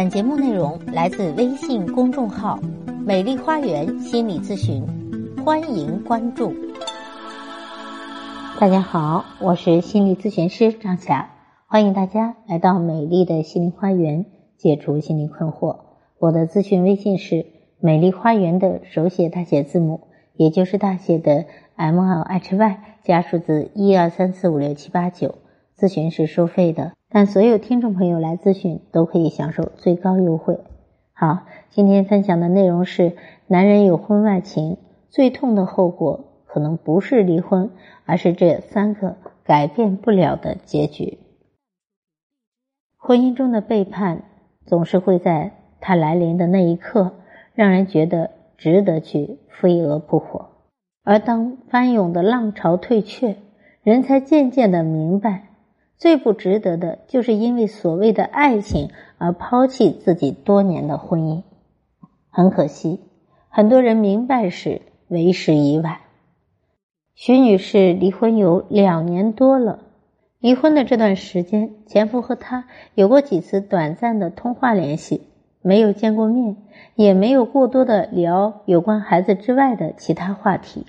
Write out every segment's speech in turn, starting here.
本节目内容来自微信公众号“美丽花园心理咨询”，欢迎关注。大家好，我是心理咨询师张霞，欢迎大家来到美丽的心灵花园，解除心理困惑。我的咨询微信是“美丽花园”的手写大写字母，也就是大写的 M L H Y 加数字一二三四五六七八九。咨询是收费的。但所有听众朋友来咨询都可以享受最高优惠。好，今天分享的内容是：男人有婚外情，最痛的后果可能不是离婚，而是这三个改变不了的结局。婚姻中的背叛总是会在它来临的那一刻，让人觉得值得去飞蛾扑火，而当翻涌的浪潮退却，人才渐渐的明白。最不值得的就是因为所谓的爱情而抛弃自己多年的婚姻。很可惜，很多人明白时为时已晚。徐女士离婚有两年多了，离婚的这段时间，前夫和她有过几次短暂的通话联系，没有见过面，也没有过多的聊有关孩子之外的其他话题。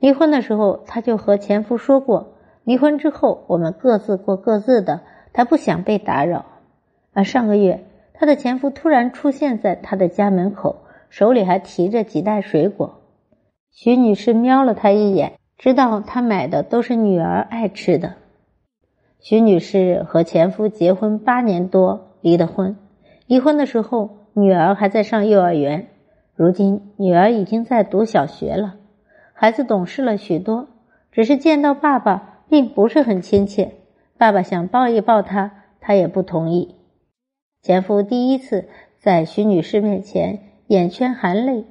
离婚的时候，她就和前夫说过。离婚之后，我们各自过各自的，她不想被打扰。而上个月，她的前夫突然出现在她的家门口，手里还提着几袋水果。徐女士瞄了他一眼，知道他买的都是女儿爱吃的。徐女士和前夫结婚八年多，离的婚。离婚的时候，女儿还在上幼儿园，如今女儿已经在读小学了，孩子懂事了许多，只是见到爸爸。并不是很亲切，爸爸想抱一抱她，她也不同意。前夫第一次在徐女士面前眼圈含泪，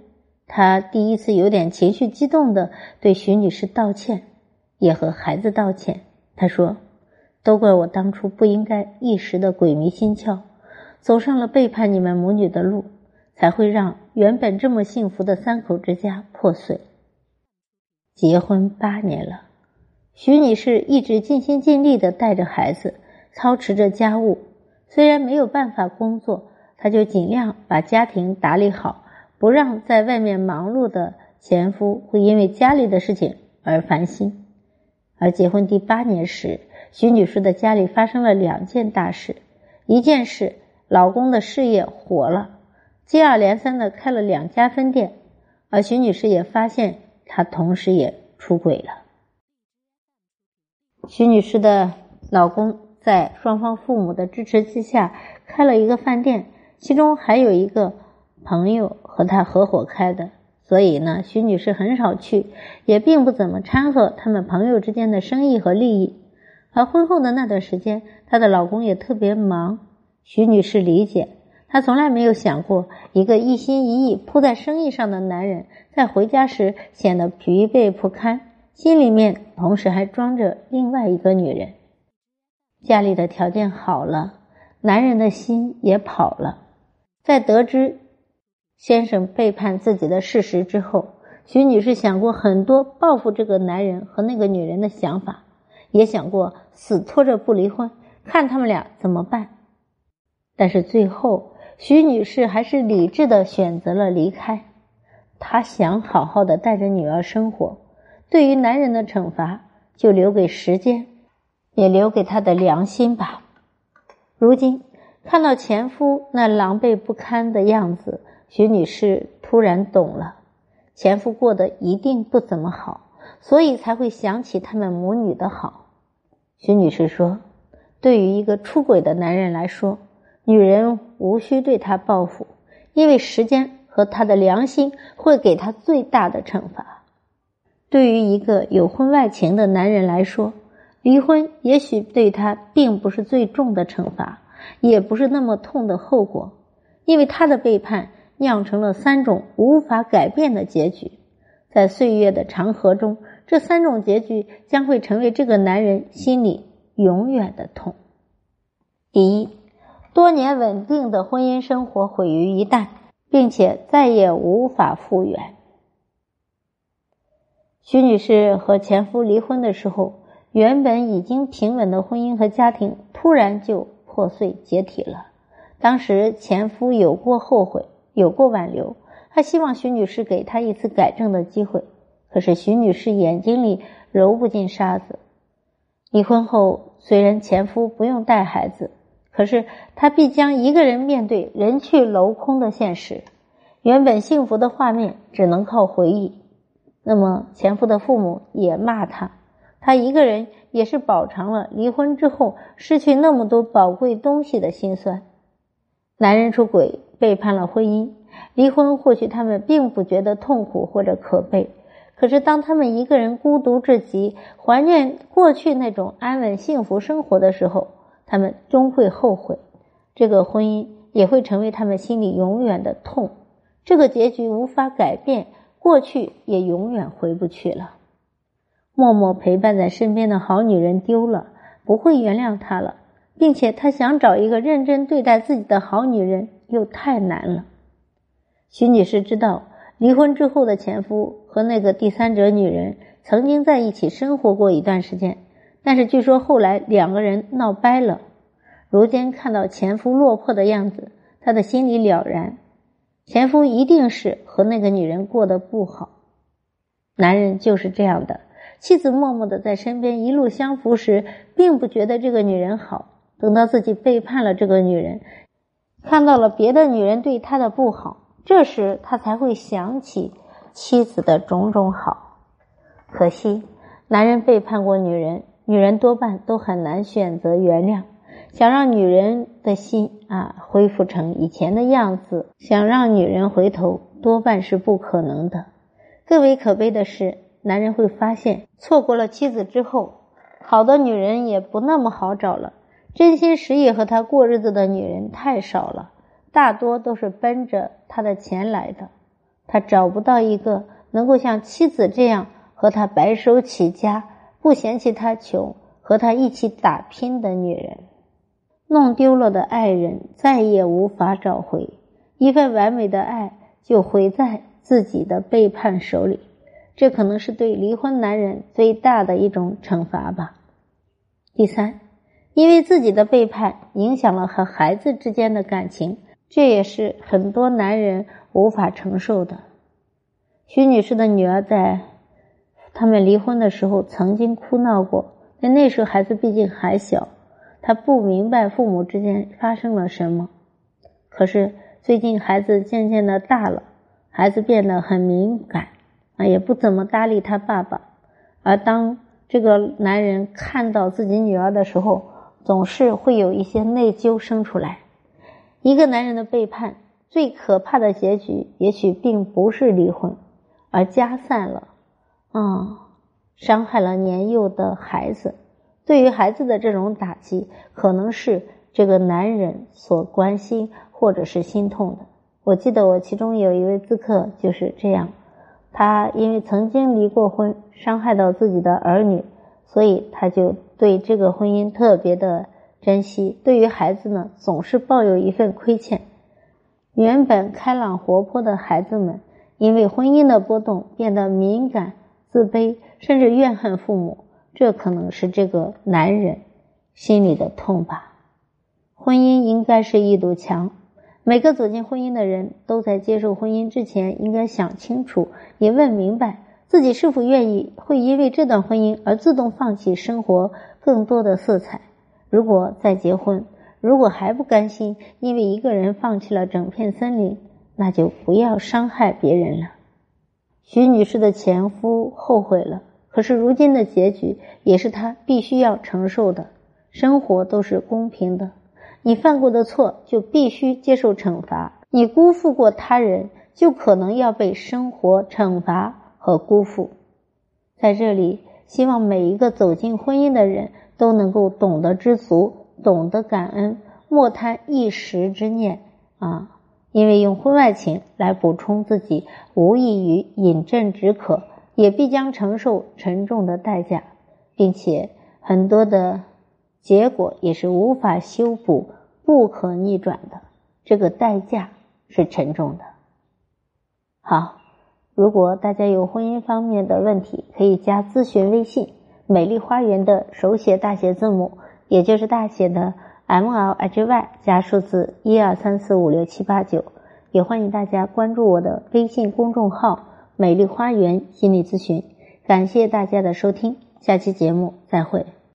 他第一次有点情绪激动的对徐女士道歉，也和孩子道歉。他说：“都怪我当初不应该一时的鬼迷心窍，走上了背叛你们母女的路，才会让原本这么幸福的三口之家破碎。”结婚八年了。徐女士一直尽心尽力的带着孩子，操持着家务。虽然没有办法工作，她就尽量把家庭打理好，不让在外面忙碌的前夫会因为家里的事情而烦心。而结婚第八年时，徐女士的家里发生了两件大事：一件事，老公的事业火了，接二连三的开了两家分店；而徐女士也发现他同时也出轨了。徐女士的老公在双方父母的支持之下开了一个饭店，其中还有一个朋友和他合伙开的，所以呢，徐女士很少去，也并不怎么掺和他们朋友之间的生意和利益。而婚后的那段时间，她的老公也特别忙。徐女士理解，她从来没有想过一个一心一意扑在生意上的男人，在回家时显得疲惫不堪。心里面同时还装着另外一个女人，家里的条件好了，男人的心也跑了。在得知先生背叛自己的事实之后，徐女士想过很多报复这个男人和那个女人的想法，也想过死拖着不离婚，看他们俩怎么办。但是最后，徐女士还是理智的选择了离开。她想好好的带着女儿生活。对于男人的惩罚，就留给时间，也留给他的良心吧。如今看到前夫那狼狈不堪的样子，徐女士突然懂了：前夫过得一定不怎么好，所以才会想起他们母女的好。徐女士说：“对于一个出轨的男人来说，女人无需对他报复，因为时间和他的良心会给他最大的惩罚。”对于一个有婚外情的男人来说，离婚也许对他并不是最重的惩罚，也不是那么痛的后果，因为他的背叛酿成了三种无法改变的结局，在岁月的长河中，这三种结局将会成为这个男人心里永远的痛。第一，多年稳定的婚姻生活毁于一旦，并且再也无法复原。徐女士和前夫离婚的时候，原本已经平稳的婚姻和家庭突然就破碎解体了。当时前夫有过后悔，有过挽留，他希望徐女士给他一次改正的机会。可是徐女士眼睛里揉不进沙子。离婚后，虽然前夫不用带孩子，可是她必将一个人面对人去楼空的现实。原本幸福的画面只能靠回忆。那么前夫的父母也骂他，他一个人也是饱尝了离婚之后失去那么多宝贵东西的心酸。男人出轨背叛了婚姻，离婚或许他们并不觉得痛苦或者可悲。可是，当他们一个人孤独至极，怀念过去那种安稳幸福生活的时候，他们终会后悔，这个婚姻也会成为他们心里永远的痛。这个结局无法改变，过去也永远回不去了。默默陪伴在身边的好女人丢了，不会原谅他了，并且他想找一个认真对待自己的好女人又太难了。徐女士知道。离婚之后的前夫和那个第三者女人曾经在一起生活过一段时间，但是据说后来两个人闹掰了。如今看到前夫落魄的样子，他的心里了然，前夫一定是和那个女人过得不好。男人就是这样的，妻子默默的在身边一路相扶时，并不觉得这个女人好，等到自己背叛了这个女人，看到了别的女人对他的不好。这时他才会想起妻子的种种好，可惜男人背叛过女人，女人多半都很难选择原谅。想让女人的心啊恢复成以前的样子，想让女人回头，多半是不可能的。更为可悲的是，男人会发现错过了妻子之后，好的女人也不那么好找了，真心实意和他过日子的女人太少了。大多都是奔着他的钱来的，他找不到一个能够像妻子这样和他白手起家、不嫌弃他穷、和他一起打拼的女人。弄丢了的爱人再也无法找回，一份完美的爱就毁在自己的背叛手里。这可能是对离婚男人最大的一种惩罚吧。第三，因为自己的背叛影响了和孩子之间的感情。这也是很多男人无法承受的。徐女士的女儿在他们离婚的时候曾经哭闹过，但那时候孩子毕竟还小，她不明白父母之间发生了什么。可是最近孩子渐渐的大了，孩子变得很敏感啊，也不怎么搭理他爸爸。而当这个男人看到自己女儿的时候，总是会有一些内疚生出来。一个男人的背叛，最可怕的结局，也许并不是离婚，而家散了，啊，伤害了年幼的孩子。对于孩子的这种打击，可能是这个男人所关心或者是心痛的。我记得我其中有一位咨客就是这样，他因为曾经离过婚，伤害到自己的儿女，所以他就对这个婚姻特别的。珍惜对于孩子呢，总是抱有一份亏欠。原本开朗活泼的孩子们，因为婚姻的波动变得敏感、自卑，甚至怨恨父母。这可能是这个男人心里的痛吧。婚姻应该是一堵墙，每个走进婚姻的人都在接受婚姻之前，应该想清楚，也问明白自己是否愿意会因为这段婚姻而自动放弃生活更多的色彩。如果再结婚，如果还不甘心，因为一个人放弃了整片森林，那就不要伤害别人了。徐女士的前夫后悔了，可是如今的结局也是他必须要承受的。生活都是公平的，你犯过的错就必须接受惩罚，你辜负过他人，就可能要被生活惩罚和辜负。在这里，希望每一个走进婚姻的人。都能够懂得知足，懂得感恩，莫贪一时之念啊！因为用婚外情来补充自己，无异于饮鸩止渴，也必将承受沉重的代价，并且很多的结果也是无法修补、不可逆转的。这个代价是沉重的。好，如果大家有婚姻方面的问题，可以加咨询微信。美丽花园的手写大写字母，也就是大写的 m l h y 加数字一二三四五六七八九，也欢迎大家关注我的微信公众号“美丽花园心理咨询”。感谢大家的收听，下期节目再会。